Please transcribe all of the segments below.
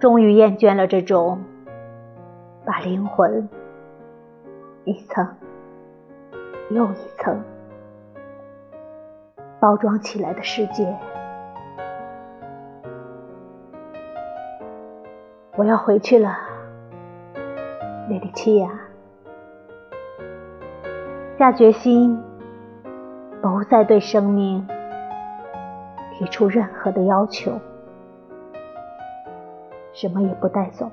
终于厌倦了这种把灵魂一层又一层包装起来的世界。我要回去了，莉莉契亚，下决心不再对生命提出任何的要求。什么也不带走，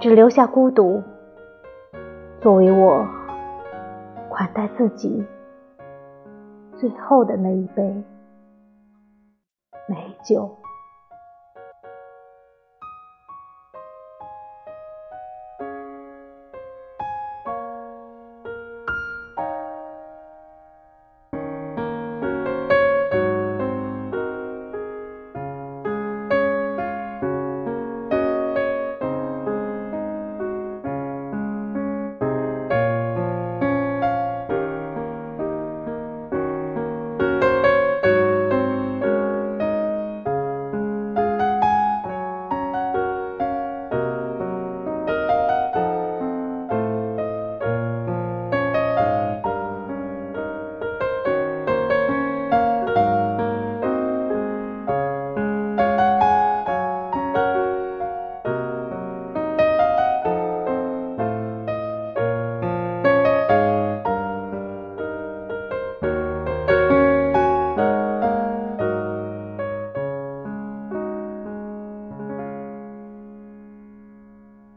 只留下孤独，作为我款待自己最后的那一杯美酒。